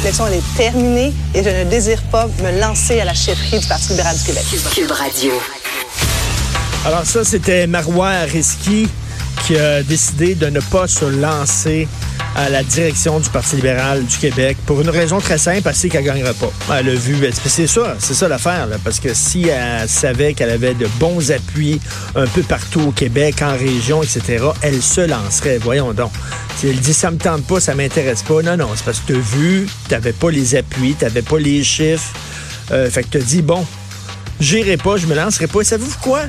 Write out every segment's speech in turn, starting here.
réflexion elle est terminée et je ne désire pas me lancer à la chefferie du Parti libéral du Québec. Cube Radio. Alors ça, c'était Marois Risky qui a décidé de ne pas se lancer à la direction du Parti libéral du Québec pour une raison très simple, parce qu'elle ne gagnera pas. Elle a vu, ben, c'est ça, c'est ça l'affaire, parce que si elle savait qu'elle avait de bons appuis un peu partout au Québec, en région, etc., elle se lancerait. Voyons donc. Si elle dit ça me tente pas, ça m'intéresse pas, non, non, c'est parce que tu as vu, tu n'avais pas les appuis, tu n'avais pas les chiffres. Euh, fait que tu as dit, bon, j'irai pas, je me lancerai pas. Et savez-vous quoi?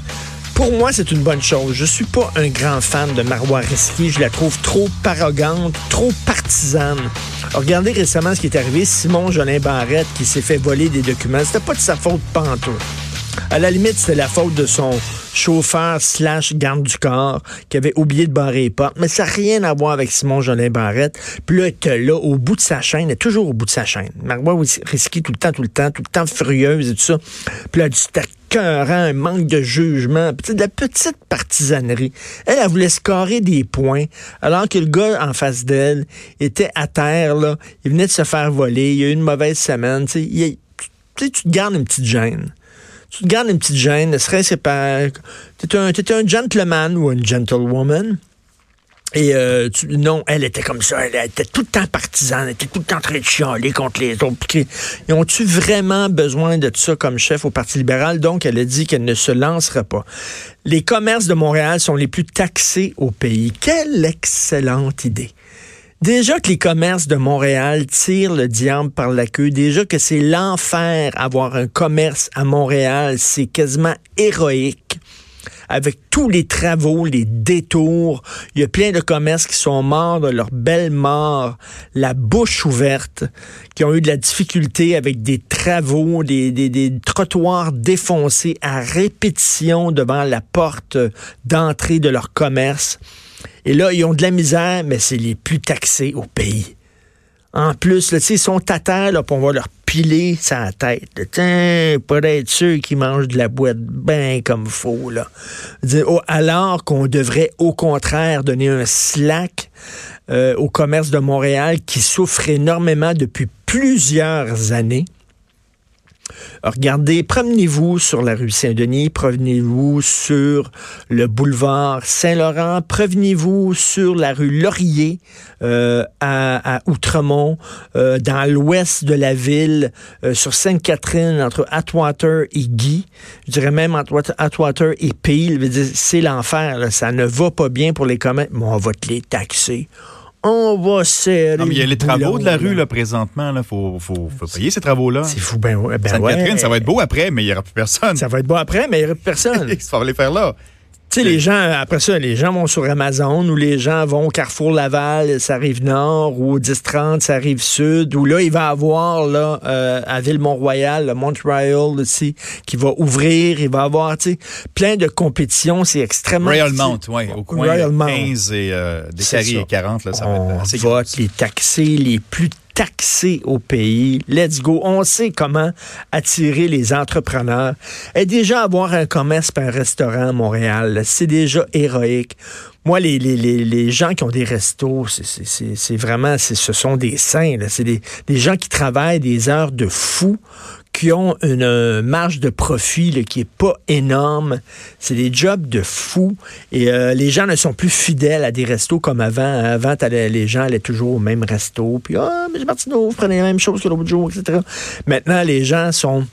Pour moi, c'est une bonne chose. Je suis pas un grand fan de Marois Risky. Je la trouve trop arrogante, trop partisane. Regardez récemment ce qui est arrivé. Simon Jolin Barrette qui s'est fait voler des documents. C'était pas de sa faute pantoute. À la limite, c'était la faute de son chauffeur slash garde du corps qui avait oublié de barrer les portes. Mais ça n'a rien à voir avec Simon Jolin Barrette. Puis là, était là, au bout de sa chaîne, elle toujours au bout de sa chaîne. Marois Risky tout le temps, tout le temps, tout le temps furieuse et tout ça. Puis là, du un manque de jugement, de la petite partisanerie. Elle, elle voulait scorer des points, alors que le gars en face d'elle était à terre, là. Il venait de se faire voler, il a eu une mauvaise semaine, tu sais. Tu te gardes une petite gêne tu te gardes une petite gêne, ne serait-ce pas... T'es un, un gentleman ou une gentlewoman. Et euh, non, elle était comme ça, elle était tout le temps partisane, elle était tout le temps en train de contre les autres. Ils ont-tu vraiment besoin de ça comme chef au Parti libéral? Donc, elle a dit qu'elle ne se lancera pas. Les commerces de Montréal sont les plus taxés au pays. Quelle excellente idée. Déjà que les commerces de Montréal tirent le diable par la queue, déjà que c'est l'enfer avoir un commerce à Montréal, c'est quasiment héroïque. Avec tous les travaux, les détours, il y a plein de commerces qui sont morts de leur belle mort, la bouche ouverte, qui ont eu de la difficulté avec des travaux, des, des, des trottoirs défoncés à répétition devant la porte d'entrée de leur commerce. Et là, ils ont de la misère, mais c'est les plus taxés au pays. En plus, ils sont à terre, là, on va leur piler sa tête. Tiens, pour être ceux qui mangent de la boîte bien comme faux. Là. Oh, alors qu'on devrait au contraire donner un slack euh, au commerce de Montréal qui souffre énormément depuis plusieurs années. Regardez, promenez-vous sur la rue Saint-Denis, promenez-vous sur le boulevard Saint-Laurent, promenez-vous sur la rue Laurier euh, à, Outremont, euh, dans l'ouest de la ville, euh, sur Sainte-Catherine, entre Atwater et Guy. Je dirais même entre Atwater et Peel. C'est l'enfer. Ça ne va pas bien pour les commerces. Mais on va te les taxer on va serrer. Non, mais il y a les travaux de la rue, là, présentement. Il faut, faut, faut, payer ces travaux-là. C'est fou, ben, ben Sainte-Catherine, ça va être beau après, mais il n'y aura plus personne. Ça va être beau après, mais il n'y aura plus personne. ça va les faire là. Tu sais, les gens, après ça, les gens vont sur Amazon ou les gens vont au Carrefour Laval, ça arrive nord, ou au 1030, ça arrive sud, ou là, il va avoir, là, euh, à Ville-Mont-Royal, Montreal aussi, qui va ouvrir, il va avoir, tu sais, plein de compétitions, c'est extrêmement... Royal Mount, oui, au coin Royal 15 et euh, des et 40, là, ça va être assez va les taxer les plus taxé au pays. Let's go. On sait comment attirer les entrepreneurs. Et déjà avoir un commerce et un restaurant à Montréal, c'est déjà héroïque. Moi, les, les, les, gens qui ont des restos, c'est vraiment, ce sont des saints. C'est des, des gens qui travaillent des heures de fou qui ont une marge de profit qui est pas énorme. C'est des jobs de fou. Et euh, les gens ne sont plus fidèles à des restos comme avant. Avant, les gens allaient toujours au même resto. Puis, ah, mais Martineau, vous prenez la même chose que l'autre jour, etc. Maintenant, les gens sont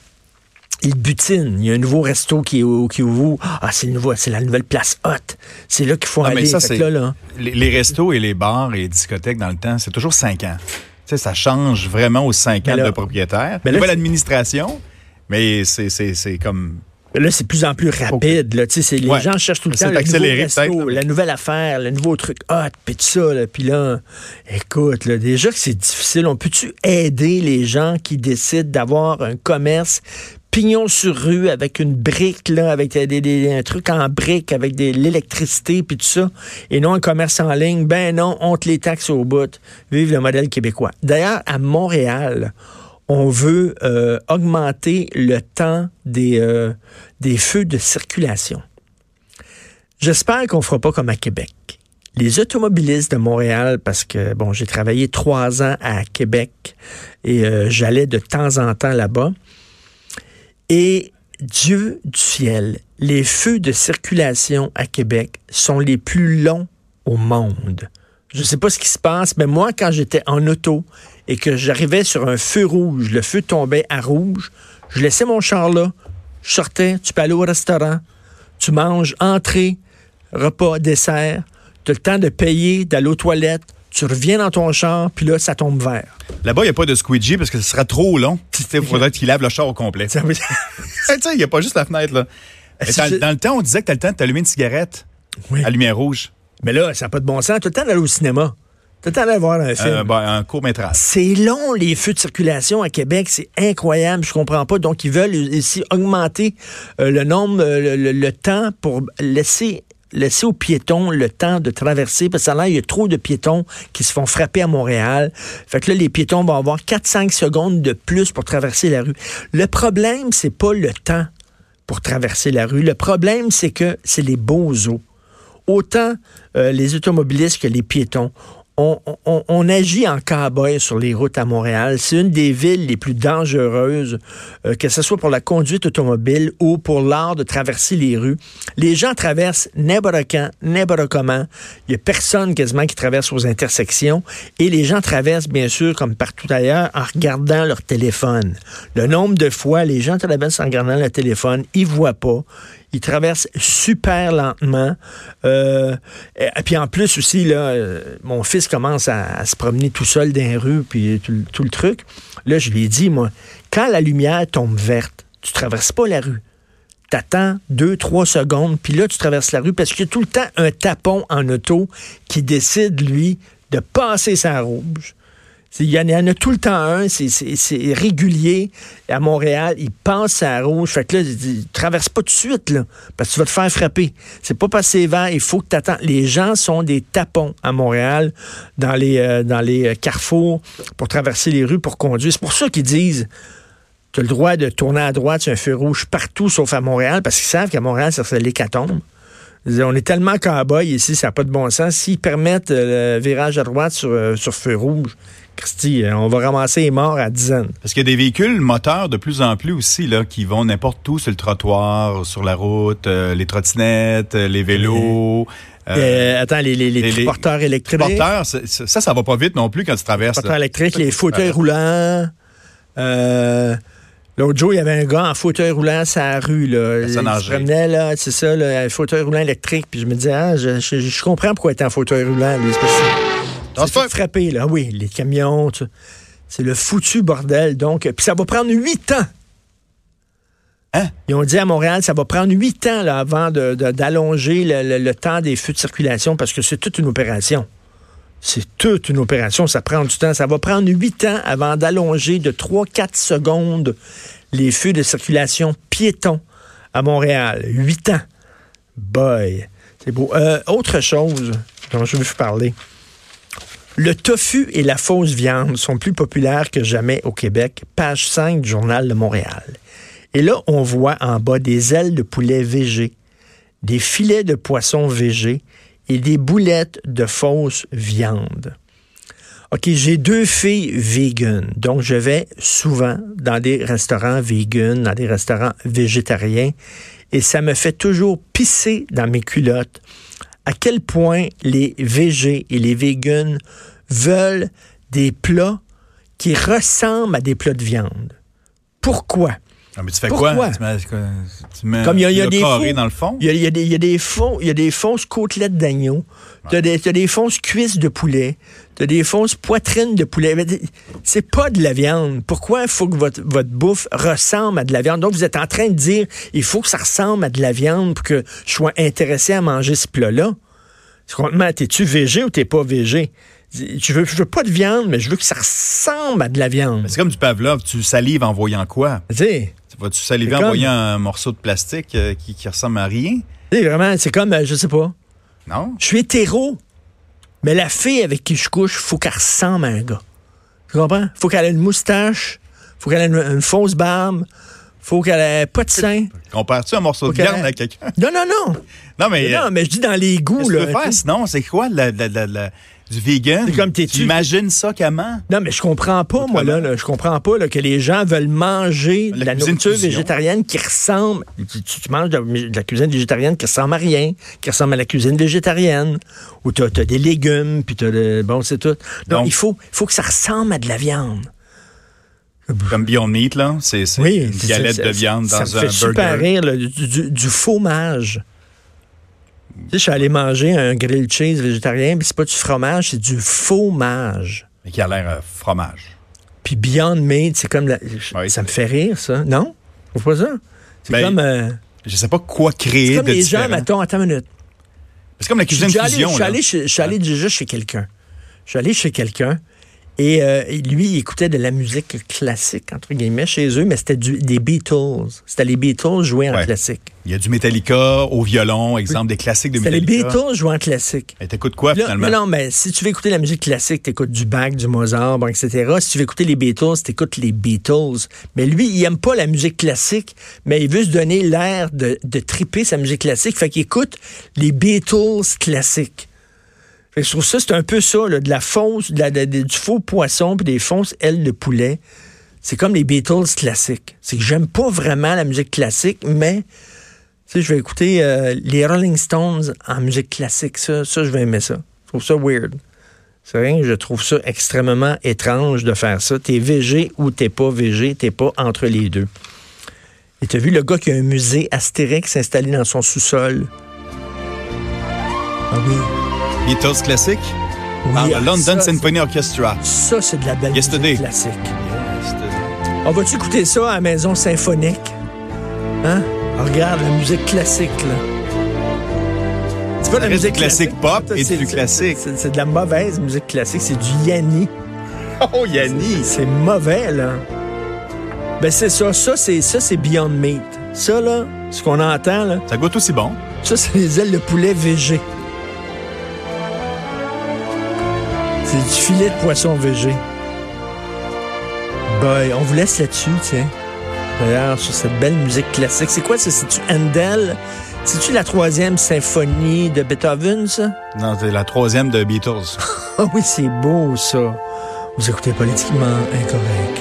ils butinent. Il y a un nouveau resto qui, qui ouvre. Ah, c'est nouveau, c'est la nouvelle place haute. C'est là qu'il faut aller. ça, là, Les, les, restos et les bars et les discothèques dans le temps, c'est toujours cinq ans ça change vraiment aux cinq ans de propriétaire. Mais Nouvelle administration, mais c'est comme Là, c'est de plus en plus rapide. Là. Les gens cherchent tout le temps le nouveau resto, la nouvelle affaire, le nouveau truc hot, puis tout ça. Puis là, écoute, là, déjà que c'est difficile, on peut-tu aider les gens qui décident d'avoir un commerce pignon sur rue avec une brique, là, avec des, un truc en brique, avec de l'électricité, puis tout ça, et non un commerce en ligne, ben non, on les taxes au bout. Vive le modèle québécois. D'ailleurs, à Montréal, on veut euh, augmenter le temps des, euh, des feux de circulation. J'espère qu'on fera pas comme à Québec. les automobilistes de Montréal, parce que, bon, j'ai travaillé trois ans à Québec et euh, j'allais de temps en temps là-bas. Et Dieu du ciel, les feux de circulation à Québec sont les plus longs au monde. Je ne sais pas ce qui se passe, mais moi, quand j'étais en auto et que j'arrivais sur un feu rouge, le feu tombait à rouge, je laissais mon char là, je sortais, tu peux aller au restaurant, tu manges entrée, repas, dessert, tu as le temps de payer, d'aller aux toilettes, tu reviens dans ton char, puis là, ça tombe vert. Là-bas, il n'y a pas de squeegee parce que ce sera trop long. Il faudrait qu'il lave le char au complet. il n'y a pas juste la fenêtre. là. Dans, le temps, on disait que tu as le temps de t'allumer une cigarette à lumière rouge. Mais là, ça n'a pas de bon sens. Tu as le temps d'aller au cinéma. Tu as le temps d'aller voir un film. Euh, ben, un court métrage. C'est long, les feux de circulation à Québec. C'est incroyable. Je comprends pas. Donc, ils veulent ici augmenter euh, le nombre, euh, le, temps pour laisser laisser aux piétons le temps de traverser, parce que là, il y a trop de piétons qui se font frapper à Montréal. Fait que là, les piétons vont avoir 4-5 secondes de plus pour traverser la rue. Le problème, c'est pas le temps pour traverser la rue. Le problème, c'est que c'est les beaux os. Autant euh, les automobilistes que les piétons on, agit en cowboy sur les routes à Montréal. C'est une des villes les plus dangereuses, euh, que ce soit pour la conduite automobile ou pour l'art de traverser les rues. Les gens traversent n'importe quand, n'importe comment. Il n'y a personne quasiment qui traverse aux intersections. Et les gens traversent, bien sûr, comme partout ailleurs, en regardant leur téléphone. Le nombre de fois les gens traversent en regardant leur téléphone, ils voient pas. Il traverse super lentement. Euh, et, puis en plus aussi, là, euh, mon fils commence à, se promener tout seul dans les rues, puis tout, le truc. Là, je lui ai dit, moi, quand la lumière tombe verte, tu traverses pas la rue. T'attends deux, trois secondes, puis là, tu traverses la rue parce qu'il y a tout le temps un tapon en auto qui décide, lui, de passer sa rouge. Il y, en a tout le temps un, c'est régulier. À Montréal, il passe à rouge. Fait que là, il, traverse pas tout de suite, là, parce que tu vas te faire frapper. C'est pas passé vert, il faut que tu attends. Les gens sont des tapons à Montréal, dans les, euh, dans les euh, carrefours, pour traverser les rues, pour conduire. C'est pour ça qu'ils disent tu as le droit de tourner à droite sur un feu rouge partout, sauf à Montréal, parce qu'ils savent qu'à Montréal, ça serait l'hécatombe. On est tellement cow ici, ça n'a pas de bon sens. S'ils permettent euh, le virage à droite sur, sur feu rouge, Christy, euh, on va ramasser les morts à dizaines. Parce qu'il y a des véhicules moteurs de plus en plus aussi là, qui vont n'importe où sur le trottoir, sur la route, euh, les trottinettes, euh, les vélos. attends, les, les, les, porteurs électriques. Porteurs, ça, ça, ça va pas vite non plus quand tu traverses. Les porteurs électriques, les fauteuils roulants. L'autre jour, il y avait un gars en fauteuil roulant sur la rue. Là. Il se promenait, là, c'est ça, un fauteuil roulant électrique. Puis je me disais, ah, je, je, comprends pourquoi il était en fauteuil roulant. Lui, c'est frappé, là. Oui, les camions, c'est le foutu bordel. Donc, puis ça va prendre huit ans. Hein? Ils ont dit à Montréal, ça va prendre huit ans là, avant d'allonger le, temps des feux de circulation parce que c'est toute une opération. C'est toute une opération, ça prend du temps. Ça va prendre huit ans avant d'allonger de 3-4 secondes les feux de circulation piétons à Montréal. Huit ans. Boy. C'est beau. Euh, autre chose dont je veux vous parler. Le tofu et la fausse viande sont plus populaires que jamais au Québec. Page 5 du Journal de Montréal. Et là, on voit en bas des ailes de poulet végé, des filets de poisson végé et des boulettes de fausse viande. OK, j'ai deux filles véganes, donc je vais souvent dans des restaurants véganes, dans des restaurants végétariens, et ça me fait toujours pisser dans mes culottes à quel point les végés et les véganes veulent des plats qui ressemblent à des plats de viande. Pourquoi? Ah, mais tu fais quoi? Tu mets, Comme il y a, des faux, dans le fond? Il y a, des, il y a des, il y a des fausses côtelettes d'agneau. Tu as, des fausses cuisses de poulet. Tu as des fausses poitrines de poulet. C'est pas de la viande. Pourquoi il faut que votre, votre bouffe ressemble à de la viande? Donc, vous êtes en train de dire, il faut que ça ressemble à de la viande pour que je sois intéressé à manger ce plat-là. T'es-tu végé ou t'es pas végé? Je veux, je veux pas de viande, mais je veux que ça ressemble à de la viande. C'est comme du pavlov, tu salives en voyant quoi? Tu Vas-tu saliver en voyant un morceau de plastique euh, qui, qui ressemble à rien? vraiment, c'est comme, euh, je sais pas. Non? Je suis hétéro, mais la fille avec qui je couche, faut qu'elle ressemble à un gars. Tu comprends? Faut qu'elle ait une moustache, faut qu'elle ait une, fausse barbe, Faut qu'elle ait pas de sein. Compares-tu un morceau de viande à quelqu'un? Non, non, non. Non, mais. Non, mais je dis dans les goûts, là. Tu faire, sinon, c'est quoi la, la, la, la du vegan. C'est comme t'es tu imagines ça comment? Non, mais je comprends pas moi là, je comprends pas là, que les gens veulent manger de la nourriture végétarienne qui ressemble tu, tu manges de, la cuisine végétarienne qui ressemble à rien, qui ressemble à la cuisine végétarienne où tu as, des légumes puis tu bon, c'est tout. Donc, il faut faut que ça ressemble à de la viande. Comme Beyond Meat, là, c'est une galette de viande dans ça un fait super rire, du, du fromage. Sais, je suis allé manger un grilled cheese végétarien, puis c'est pas du fromage, c'est du fromage. Mais qui a l'air euh, fromage. Puis Beyond Meat, c'est comme la... ça me fait rire, ça. Non? Vous pas ça? C'est ben, comme. Euh... Je sais pas quoi créer. C'est comme les gens, mettons, attends une minute. C'est comme la cuisine fusion. Je suis allé, déjà chez quelqu'un. Je suis allé chez quelqu'un. Et euh, lui, il écoutait de la musique classique, entre guillemets, chez eux, mais c'était des Beatles. C'était les Beatles joués en classique. Il y a du Metallica au violon, exemple des classiques de Metallica. C'était les Beatles joués en classique. Et t'écoutes quoi, finalement? Non, mais si tu veux écouter la musique classique, t'écoutes du Bach, du Mozart, etc. Si tu veux écouter les Beatles, t'écoutes les Beatles. Mais lui, il aime pas la musique classique, mais il veut se donner l'air de, de triper sa musique classique. Fait qu'il écoute les Beatles classiques. Je trouve ça, c'est un peu ça, de la fausse, du faux poisson puis des fausses ailes de poulet. C'est comme les Beatles classiques. C'est que j'aime pas vraiment la musique classique, mais je vais écouter euh, les Rolling Stones en musique classique. Ça, ça, je vais aimer ça. Je trouve ça weird. C'est rien, je trouve ça extrêmement étrange de faire ça. T'es VG ou t'es pas VG, t'es pas entre les deux. Et t'as vu le gars qui a un musée Astérix installé dans son sous-sol? Ah oui. Beatles classique? Oui, ah, London Symphony Orchestra. Ça, c'est de la belle musique classique. On va-tu écouter ça à la maison symphonique? Hein? regarde, la musique classique, là. C'est pas la musique classique, pop et du classique. C'est de la mauvaise musique classique, c'est du Yanni. Oh, Yanni! C'est mauvais, là. Ben, c'est ça. Ça, c'est ça, c'est Beyond Meat. Ça, là, ce qu'on entend, là. Ça goûte aussi bon. Ça, c'est les ailes de poulet végé. C'est du filet de poisson végé. Boy, on vous laisse là-dessus, tiens. D'ailleurs, sur cette belle musique classique. C'est quoi ça? C'est-tu Handel? C'est-tu la troisième symphonie de Beethoven, ça? Non, c'est la troisième de Beatles. Ah oui, c'est beau, ça. Vous écoutez politiquement incorrect.